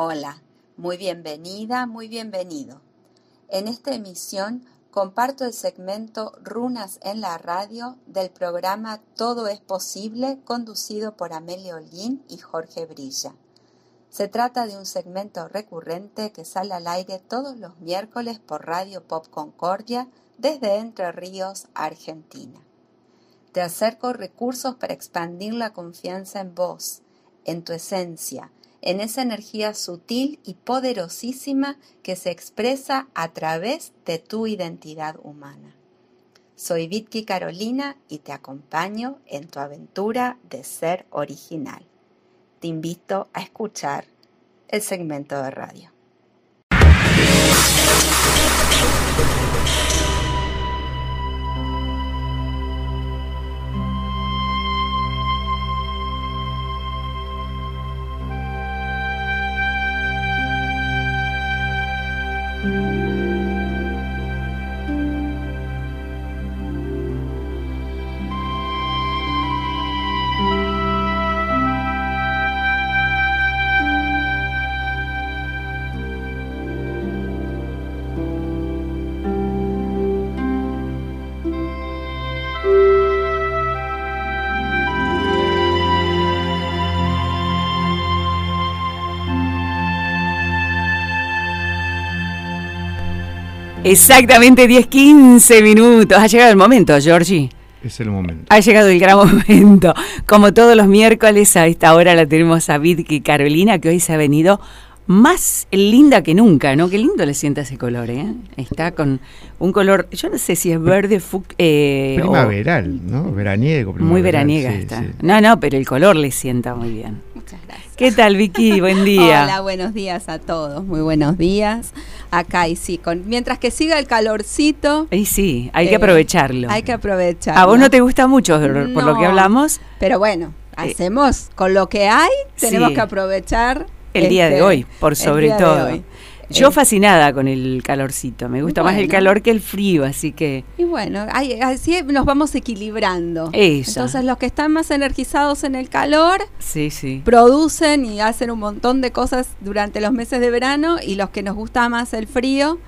Hola, muy bienvenida, muy bienvenido. En esta emisión comparto el segmento Runas en la radio del programa Todo es posible conducido por Amelia Olguín y Jorge Brilla. Se trata de un segmento recurrente que sale al aire todos los miércoles por Radio Pop Concordia desde Entre Ríos, Argentina. Te acerco recursos para expandir la confianza en vos, en tu esencia, en esa energía sutil y poderosísima que se expresa a través de tu identidad humana. Soy Vitki Carolina y te acompaño en tu aventura de ser original. Te invito a escuchar el segmento de radio. Exactamente 10-15 minutos. Ha llegado el momento, Georgie. Es el momento. Ha llegado el gran momento. Como todos los miércoles, a esta hora la tenemos a Vidki Carolina, que hoy se ha venido más linda que nunca, ¿no? Qué lindo le sienta ese color, ¿eh? Está con un color, yo no sé si es verde eh, primaveral, ¿no? Veraniego. Muy veraniega está. No, no, pero el color le sienta muy bien. Muchas gracias. ¿Qué tal, Vicky? Buen día. Hola, buenos días a todos. Muy buenos días. Acá y sí, con, mientras que siga el calorcito. Y sí, hay que eh, aprovecharlo. Hay que aprovecharlo. A vos no te gusta mucho por, lo que hablamos. Pero bueno, eh, hacemos con lo que hay, tenemos que aprovechar el día de este, hoy, por sobre todo. Yo eh, fascinada con el calorcito, me gusta más el calor que el frío, así que... Y bueno, así nos vamos equilibrando. Entonces los que están más energizados en el calor, sí, sí. producen y hacen un montón de cosas durante los meses de verano y los que nos gusta más el frío,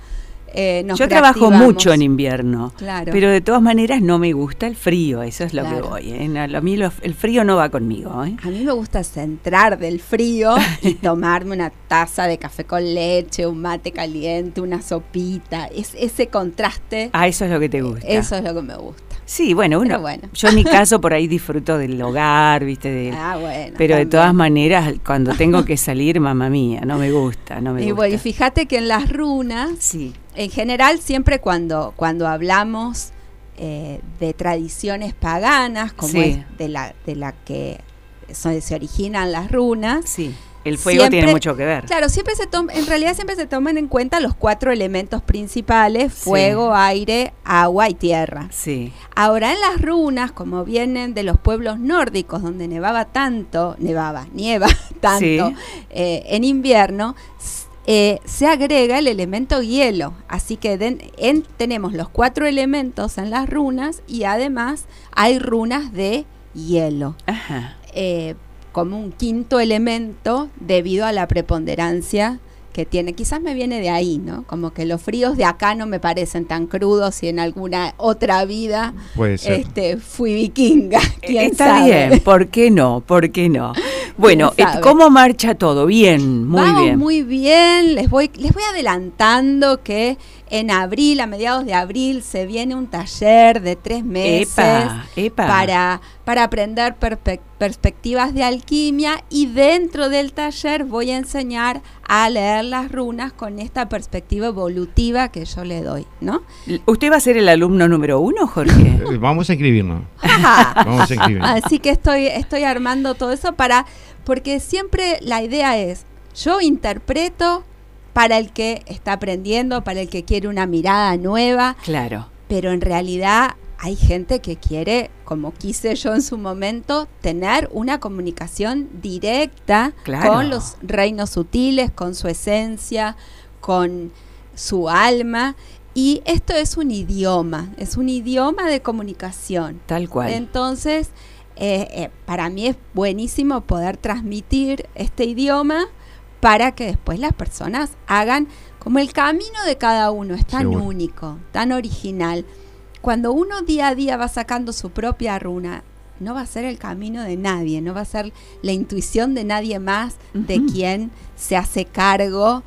eh, Yo trabajo mucho en invierno, pero de todas maneras no me gusta el frío, eso es lo que voy. ¿eh? A mí el frío no va conmigo. ¿eh? A mí me gusta centrar del frío y tomarme una taza de café con leche, un mate caliente, una sopita, es ese contraste. Ah, eso es lo que te gusta. Eso es lo que me gusta. Sí, bueno, uno, yo en mi caso por ahí disfruto del hogar, ¿viste? De, ah, bueno. Pero de todas maneras, cuando tengo que salir, mamá mía, no me gusta, no me y Bueno, y fíjate que en las runas, sí. En general, siempre cuando, cuando hablamos eh, de tradiciones paganas, como es de la, de la que se originan las runas, sí el fuego tiene mucho que ver. Claro, siempre se toma, en realidad siempre se toman en cuenta los cuatro elementos principales, fuego, aire, agua y tierra. Sí. Ahora en las runas, como vienen de los pueblos nórdicos, donde nevaba tanto, nevaba, nieva tanto eh, en invierno, eh, se agrega el elemento hielo. Así que tenemos los cuatro elementos en las runas y además hay runas de hielo. Ajá. Eh, como un quinto elemento debido a la preponderancia que tiene. Quizás me viene de ahí, ¿no? Como que los fríos de acá no me parecen tan crudos y en alguna otra vida este fui vikinga. ¿quién Está bien, ¿por qué no? ¿Por qué no? Bueno, eh, ¿cómo marcha todo? Bien, muy bien. Muy bien, les voy, les voy adelantando que en abril, a mediados de abril, se viene un taller de tres meses Para, para aprender perspectivas de alquimia y dentro del taller voy a enseñar a leer las runas con esta perspectiva evolutiva que yo le doy, ¿no? ¿Usted va a ser el alumno número uno, Jorge? Eh, vamos a inscribirnos. Vamos a inscribirnos. Así que estoy, estoy armando todo eso para, porque siempre la idea es, yo interpreto para el que está aprendiendo, para el que quiere una mirada nueva. Claro. Pero en realidad hay gente que quiere, como quise yo en su momento, tener una comunicación directa con los reinos sutiles, con su esencia, con su alma. Y esto es un idioma, es un idioma de comunicación. Tal cual. Entonces, eh, eh, para mí es buenísimo poder transmitir este idioma para que después las personas hagan como el camino de cada uno, es tan único, tan original. Cuando uno día a día va sacando su propia runa, no va a ser el camino de nadie, no va a ser la intuición de nadie más de quien se hace cargo.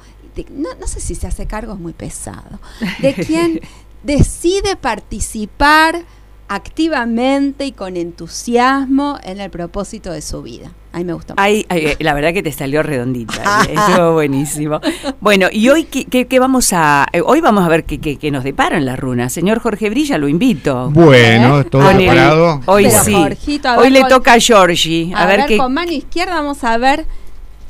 no, no sé si se hace cargo, es muy pesado. De quien decide participar activamente y con entusiasmo en el propósito de su vida. A mí me gustó. Ay, la verdad que te salió redondita. ¿eh? Estuvo buenísimo. Bueno, y hoy qué, qué, vamos a eh, hoy vamos a ver qué, qué, nos deparan las runas. Señor Jorge Brilla, lo invito. Bueno, ¿Eh? todo preparado. hoy sí. hoy le toca a Georgie. A, ver, qué, con mano izquierda vamos a ver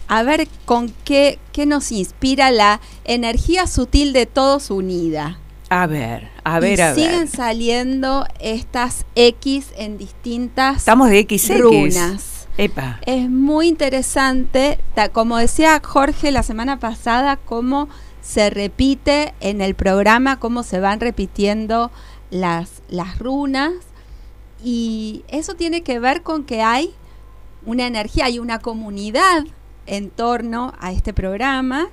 a ver con qué, qué nos inspira la energía sutil de todos unida. A ver, a ver, a ver. Siguen saliendo estas X en distintas Estamos de XX. runas. Epa. Es muy interesante, como decía Jorge la semana pasada, cómo se repite en el programa, cómo se van repitiendo las, las runas. Y eso tiene que ver con que hay una energía, hay una comunidad en torno a este programa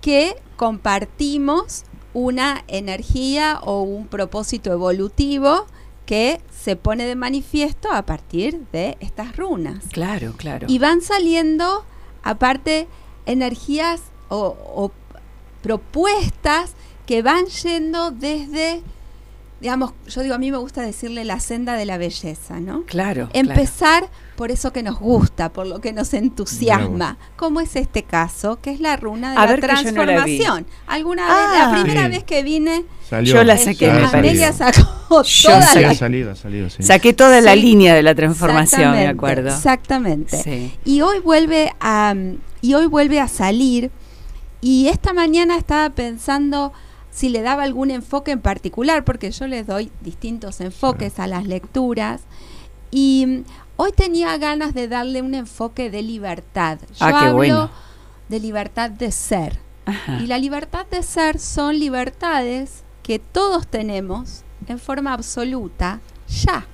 que compartimos una energía o un propósito evolutivo que se pone de manifiesto a partir de estas runas. Claro, claro. Y van saliendo, aparte, energías o, propuestas que van yendo desde digamos, yo digo, a mí me gusta decirle la senda de la belleza, ¿no? Claro. Empezar por eso que nos gusta, por lo que nos entusiasma, como es este caso, que es la runa de la transformación. Alguna vez, la ah. primera vez que vine, yo la saqué, me Amelia sacó toda la... Salido, salido, sí. Saqué toda la línea de la transformación, me acuerdo. Exactamente. Y hoy vuelve a y hoy vuelve a salir y esta mañana estaba pensando si le daba algún enfoque en particular, porque yo les doy distintos enfoques a las lecturas. Y hoy tenía ganas de darle un enfoque de libertad. Yo ah, hablo de libertad de ser. Y la libertad de ser son libertades que todos tenemos en forma absoluta ya,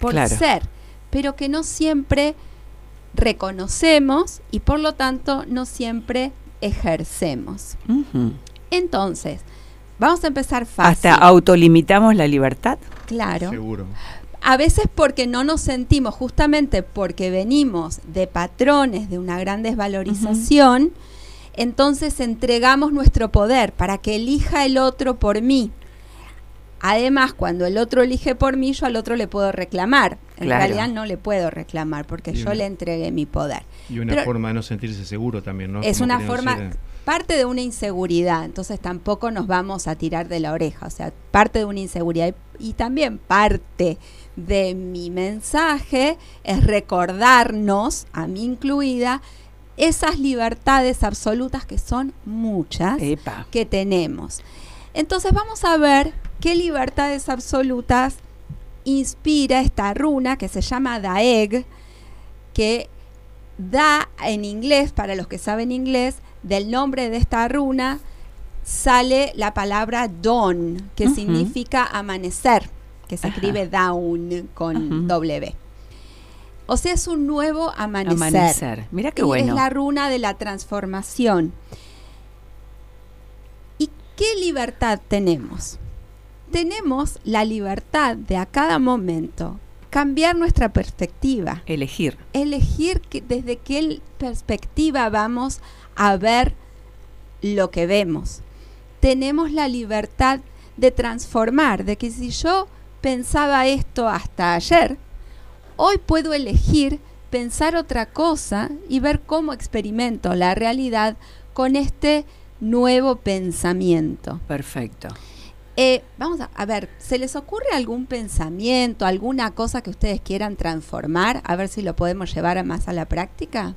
por ser, pero que no siempre reconocemos y por lo tanto no siempre ejercemos. Entonces, Vamos a empezar fácil. ¿Hasta autolimitamos la libertad? Claro. Seguro. A veces porque no nos sentimos, justamente porque venimos de patrones de una gran desvalorización, entonces entregamos nuestro poder para que elija el otro por mí. Además, cuando el otro elige por mí, yo al otro le puedo reclamar. En realidad no le puedo reclamar porque yo le entregué mi poder. Y una forma de no sentirse seguro también, ¿no? Es una forma, parte de una inseguridad, entonces tampoco nos vamos a tirar de la oreja, o sea, parte de una inseguridad y, también parte de mi mensaje es recordarnos, a mí incluida, esas libertades absolutas que son muchas que tenemos. Entonces vamos a ver qué libertades absolutas inspira esta runa que se llama Daeg, que da en inglés, para los que saben inglés, del nombre de esta runa sale la palabra dawn, que significa amanecer, que se escribe down con W. O sea, es un nuevo amanecer. Mira qué bueno. Es la runa de la transformación. ¿Y qué libertad tenemos? Tenemos la libertad de a cada momento cambiar nuestra perspectiva. Elegir. Elegir que, desde qué perspectiva vamos a ver lo que vemos. Tenemos la libertad de transformar, de que si yo pensaba esto hasta ayer, hoy puedo elegir pensar otra cosa y ver cómo experimento la realidad con este nuevo pensamiento. Perfecto. Eh, vamos a, ver, ¿se les ocurre algún pensamiento, alguna cosa que ustedes quieran transformar? A ver si lo podemos llevar más a la práctica.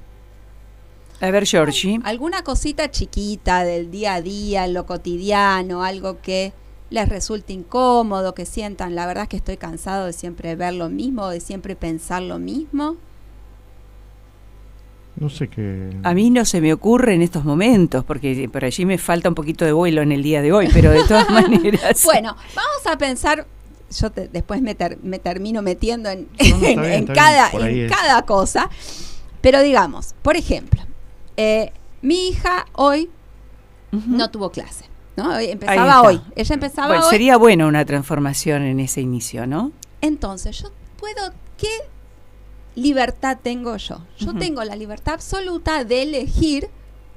A ver, Georgie. ¿Alguna cosita chiquita del día a día, en lo cotidiano, algo que les resulte incómodo, que sientan, la verdad es que estoy cansado de siempre ver lo mismo, de siempre pensar lo mismo? No sé qué. A mí no se me ocurre en estos momentos, porque por allí me falta un poquito de vuelo en el día de hoy, pero de todas maneras. bueno, vamos a pensar. Yo después me, me, termino metiendo en, en, cada, en cada cosa. Pero digamos, por ejemplo, eh, Mi hija hoy no tuvo clase. ¿No? Empezaba hoy. Ella empezaba bueno, Sería bueno una transformación en ese inicio, ¿no? Entonces, yo puedo. ¿Qué libertad tengo yo? Yo tengo la libertad absoluta de elegir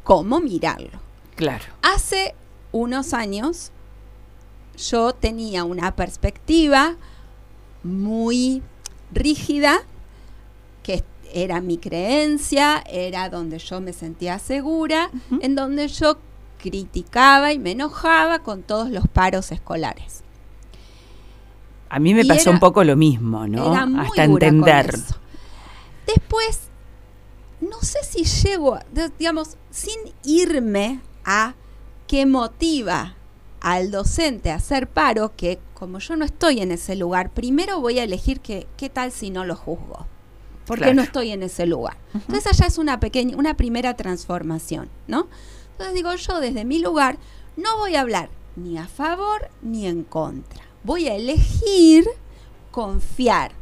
cómo mirarlo. Claro. Hace unos años yo tenía una perspectiva muy rígida, que era mi creencia, era donde yo me sentía segura, en donde yo criticaba y me enojaba con todos los paros escolares. A mí me pasó un poco lo mismo, ¿no? Hasta entender. Después, no sé si llego, digamos, sin irme a qué motiva al docente a hacer paro, que como yo no estoy en ese lugar, primero voy a elegir que, qué tal si no lo juzgo, porque no estoy en ese lugar. Entonces allá es una pequeña, una primera transformación, ¿no? Entonces digo yo desde mi lugar no voy a hablar ni a favor ni en contra, voy a elegir confiar.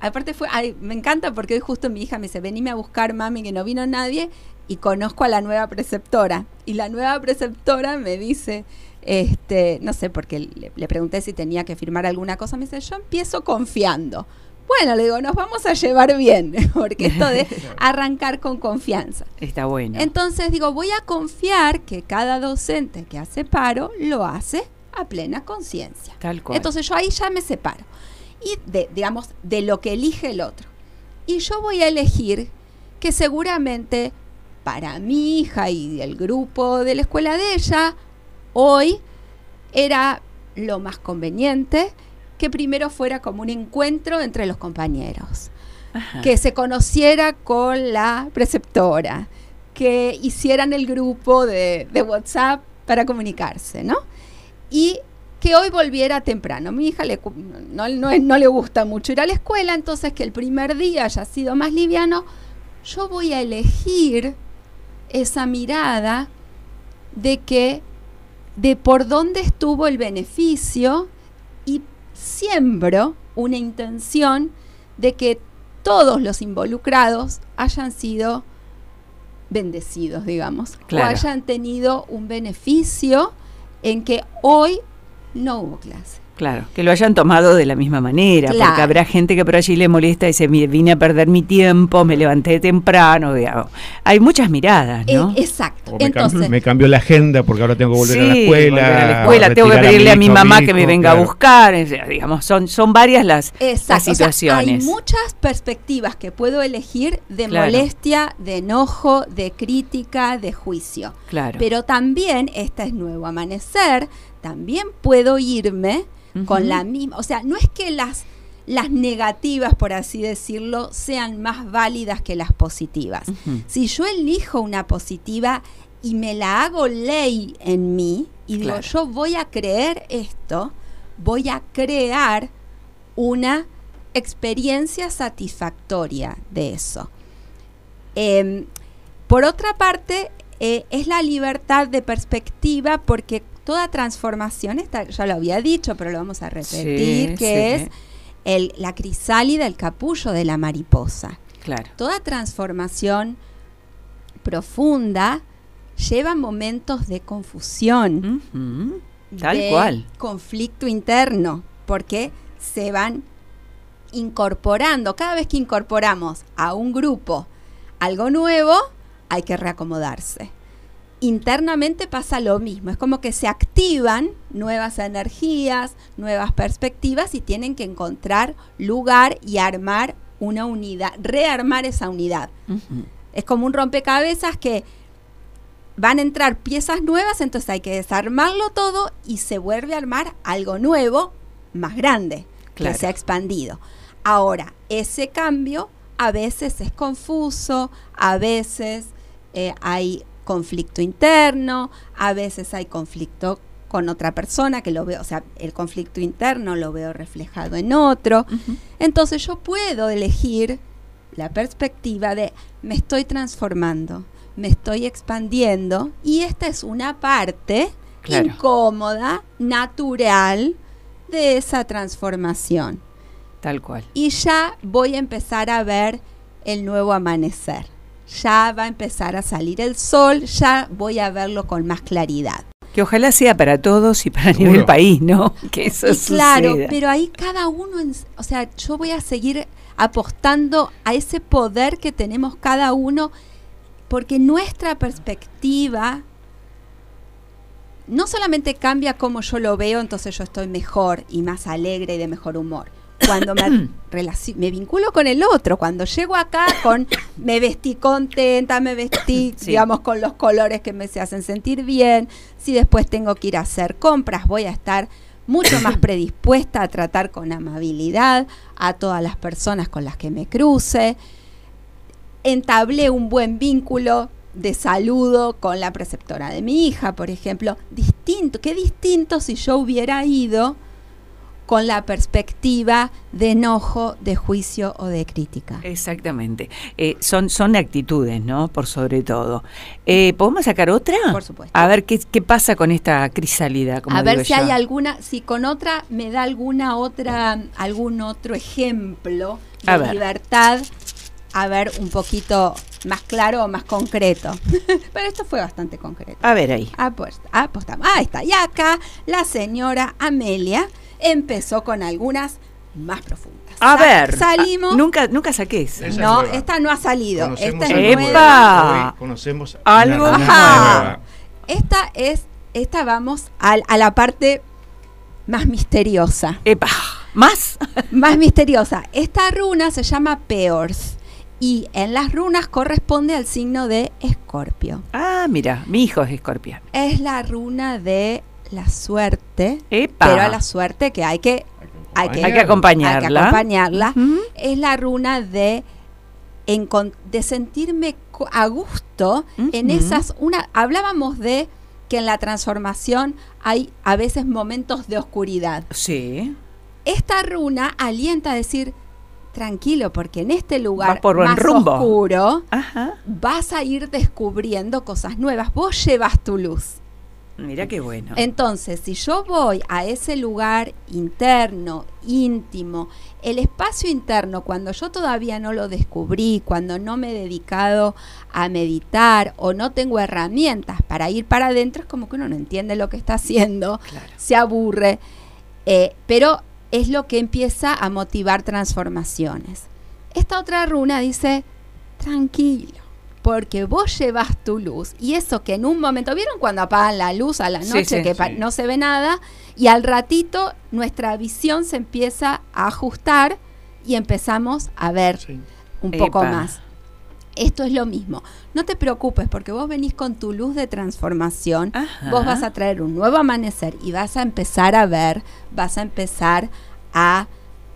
Aparte fue, me encanta porque hoy justo mi hija me dice, venime a buscar mami que no vino nadie y conozco a la nueva preceptora. Y la nueva preceptora me dice, este, no sé, porque le, pregunté si tenía que firmar alguna cosa, me dice, yo empiezo confiando. Bueno, le digo, nos vamos a llevar bien, porque esto de arrancar con confianza. Está bueno. Entonces digo, voy a confiar que cada docente que hace paro lo hace a plena conciencia. Tal cual. Entonces yo ahí ya me separo. Y de, digamos, de lo que elige el otro. Y yo voy a elegir que seguramente para mi hija y el grupo de la escuela de ella, hoy era lo más conveniente que primero fuera como un encuentro entre los compañeros, que se conociera con la preceptora, que hicieran el grupo de, WhatsApp para comunicarse, ¿no? Y que hoy volviera temprano. Mi hija le, no, no, le gusta mucho ir a la escuela, entonces que el primer día haya sido más liviano, yo voy a elegir esa mirada de que de por dónde estuvo el beneficio y siembro una intención de que todos los involucrados hayan sido bendecidos, digamos, o hayan tenido un beneficio en que hoy no hubo clase. Claro, que lo hayan tomado de la misma manera, porque habrá gente que por allí le molesta y dice, vine a perder mi tiempo, me levanté temprano, digamos. Hay muchas miradas, ¿no? Eh, exacto. me, Entonces, me cambió la agenda porque ahora tengo que volver a la escuela. A la escuela, tengo que pedirle a mi, mamá que me venga a buscar, digamos, son, son varias las, situaciones. hay muchas perspectivas que puedo elegir de molestia, de enojo, de crítica, de juicio. Claro. Pero también, esta es nuevo amanecer, también puedo irme con la misma, o sea, no es que las las negativas, por así decirlo, sean más válidas que las positivas. Si yo elijo una positiva y me la hago ley en mí y digo, yo voy a creer esto, voy a crear una experiencia satisfactoria de eso. Em, por otra parte, eh, es la libertad de perspectiva porque toda transformación, está, ya lo había dicho, pero lo vamos a repetir, que es el, la crisálida, el capullo de la mariposa. Claro. Toda transformación profunda lleva momentos de confusión, tal cual, conflicto interno, porque se van incorporando. Cada vez que incorporamos a un grupo algo nuevo, hay que reacomodarse internamente pasa lo mismo, es como que se activan nuevas energías, nuevas perspectivas y tienen que encontrar lugar y armar una unidad, rearmar esa unidad. Es como un rompecabezas que van a entrar piezas nuevas, entonces hay que desarmarlo todo y se vuelve a armar algo nuevo, más grande, que se ha expandido. Ahora, ese cambio a veces es confuso, a veces eh, hay conflicto interno, a veces hay conflicto con otra persona que lo veo, o sea, el conflicto interno lo veo reflejado en otro. Entonces yo puedo elegir la perspectiva de me estoy transformando, me estoy expandiendo y esta es una parte incómoda, natural de esa transformación. Tal cual. Y ya voy a empezar a ver el nuevo amanecer. Ya va a empezar a salir el sol, ya voy a verlo con más claridad. Que ojalá sea para todos y para nivel país, ¿no? Que eso y Claro, pero ahí cada uno, o sea, yo voy a seguir apostando a ese poder que tenemos cada uno, porque nuestra perspectiva no solamente cambia como yo lo veo, entonces yo estoy mejor y más alegre y de mejor humor. Cuando me, me vinculo con el otro, cuando llego acá con me vestí contenta, me vestí, digamos, con los colores que me se hacen sentir bien, si después tengo que ir a hacer compras, voy a estar mucho más predispuesta a tratar con amabilidad a todas las personas con las que me cruce. Entablé un buen vínculo de saludo con la preceptora de mi hija, por ejemplo. Distinto, qué distinto si yo hubiera ido con la perspectiva de enojo, de juicio o de crítica. Exactamente. Eh, son, son actitudes, ¿no? Por sobre todo. Eh, ¿Podemos sacar otra? Por supuesto. A ver qué, qué pasa con esta crisálida. a ver si hay alguna, si con otra me da alguna otra, algún otro ejemplo de libertad. A ver, un poquito más claro o más concreto. Pero esto fue bastante concreto. A ver ahí. apostamos. Ahí está. Y acá la señora Amelia empezó con algunas más profundas. A ver, salimos. nunca, nunca saqué eso. no, esta no ha salido. esta es nueva. conocemos algo. Esta es, esta vamos a la parte más misteriosa. Epa, más. más misteriosa. Esta runa se llama Peors y en las runas corresponde al signo de Escorpio. Ah, mira, mi hijo es Escorpio. Es la runa de la suerte, pero a la suerte que hay que hay que, acompañarla. acompañarla. Es la runa de de sentirme a gusto en esas una hablábamos de que en la transformación hay a veces momentos de oscuridad. Sí. Esta runa alienta a decir tranquilo porque en este lugar más oscuro vas a ir descubriendo cosas nuevas. Vos llevas tu luz. Mira qué bueno. Entonces, si yo voy a ese lugar interno, íntimo, el espacio interno, cuando yo todavía no lo descubrí, cuando no me he dedicado a meditar o no tengo herramientas para ir para adentro, es como que uno no entiende lo que está haciendo, se aburre, eh, pero es lo que empieza a motivar transformaciones. Esta otra runa dice, tranquilo porque vos llevas tu luz y eso que en un momento, ¿vieron cuando apagan la luz a la noche que no se ve nada? Y al ratito nuestra visión se empieza a ajustar y empezamos a ver un poco más. Esto es lo mismo. No te preocupes porque vos venís con tu luz de transformación, vos vas a traer un nuevo amanecer y vas a empezar a ver, vas a empezar a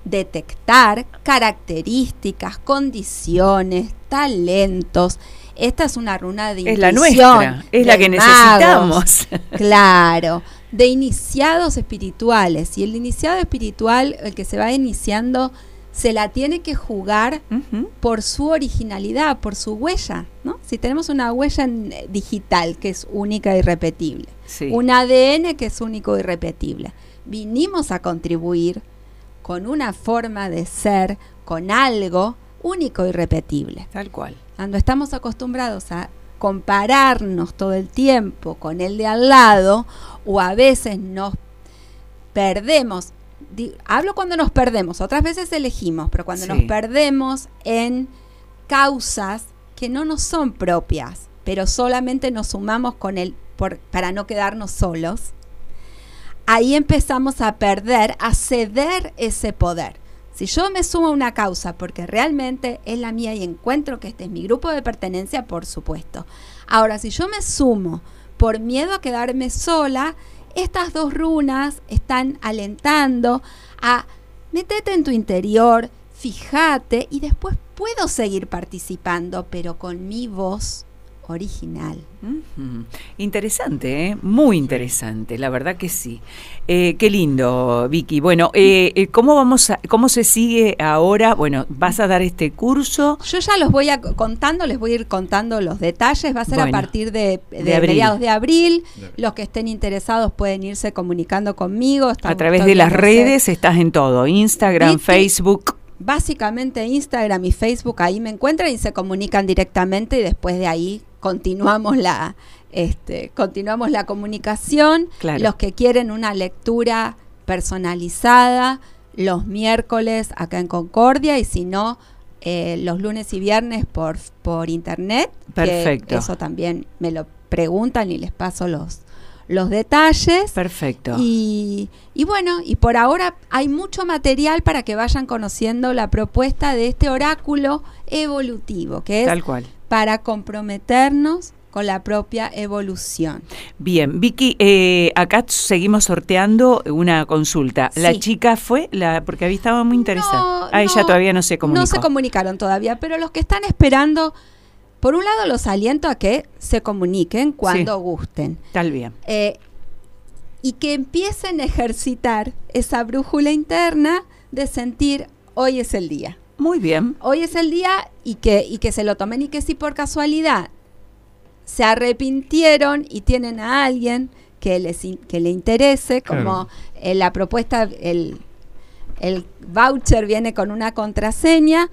detectar características, condiciones, talentos esta es una runa de Es la nuestra, es la que necesitamos. claro, de iniciados espirituales. Y el iniciado espiritual, el que se va iniciando, se la tiene que jugar por su originalidad, por su huella, ¿no? Si tenemos una huella eh, digital que es única y e irrepetible, un ADN que es único y e irrepetible, vinimos a contribuir con una forma de ser, con algo único y e irrepetible. Tal cual. Cuando estamos acostumbrados a compararnos todo el tiempo con el de al lado, o a veces nos perdemos, hablo cuando nos perdemos, otras veces elegimos, pero cuando nos perdemos en causas que no nos son propias, pero solamente nos sumamos con él para no quedarnos solos, ahí empezamos a perder, a ceder ese poder. Si yo me sumo a una causa porque realmente es la mía y encuentro que este es mi grupo de pertenencia, por supuesto. Ahora, si yo me sumo por miedo a quedarme sola, estas dos runas están alentando a metete en tu interior, fíjate y después puedo seguir participando, pero con mi voz original. Interesante, ¿eh? muy interesante, la verdad que sí. Eh, qué lindo, Vicky. Bueno, eh, ¿cómo vamos a, cómo se sigue ahora? Bueno, vas a dar este curso. Yo ya los voy a contando, les voy a ir contando los detalles. Va a ser a partir de, mediados de abril. Los que estén interesados pueden irse comunicando conmigo. a través de las redes estás en todo, Instagram, Facebook. básicamente Instagram y Facebook, ahí me encuentran y se comunican directamente y después de ahí continuamos la, este, continuamos la comunicación. Los que quieren una lectura personalizada, los miércoles acá en Concordia y si no, eh, los lunes y viernes por, por internet. Perfecto. eso también me lo preguntan y les paso los, los detalles. Perfecto. Y, y, bueno, y por ahora hay mucho material para que vayan conociendo la propuesta de este oráculo evolutivo, que es Tal cual. Para comprometernos con la propia evolución. Bien, Vicky, eh, acá seguimos sorteando una consulta. La chica fue, la porque había estado muy interesada. No, ah, ella todavía no se comunicó. No se comunicaron todavía, pero los que están esperando, por un lado los aliento a que se comuniquen cuando gusten. Tal bien. Eh, y que empiecen a ejercitar esa brújula interna de sentir hoy es el día. Muy bien. Hoy es el día y que, y que se lo tomen y que si por casualidad se arrepintieron y tienen a alguien que, les, que le interese, como eh, la propuesta, el, el voucher viene con una contraseña,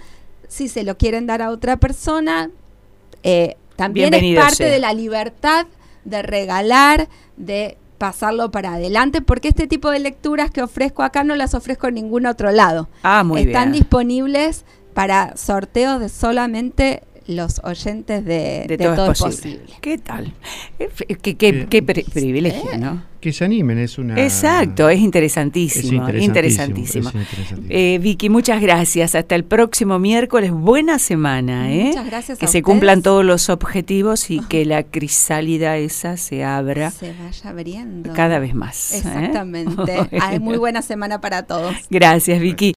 si se lo quieren dar a otra persona, eh, también es parte de la libertad de regalar, de pasarlo para adelante, porque este tipo de lecturas que ofrezco acá no las ofrezco en ningún otro lado. Ah, muy Están dispionibles para sorteos de solamente los oyentes de, todo, es posible. ¿Qué tal? Eh, qué, qué, privilegio, ¿no? Eh, que se animen, es una... Exacto, es interesantísimo. interesantísimo. Eh, Vicky, muchas gracias. Hasta el próximo miércoles. Buena semana, ¿eh? Muchas gracias. Que se cumplan todos los objetivos y que la crisálida esa se abra. Se vaya abriendo. Cada vez más. Exactamente. Hay muy buena semana para todos. Gracias, Vicky.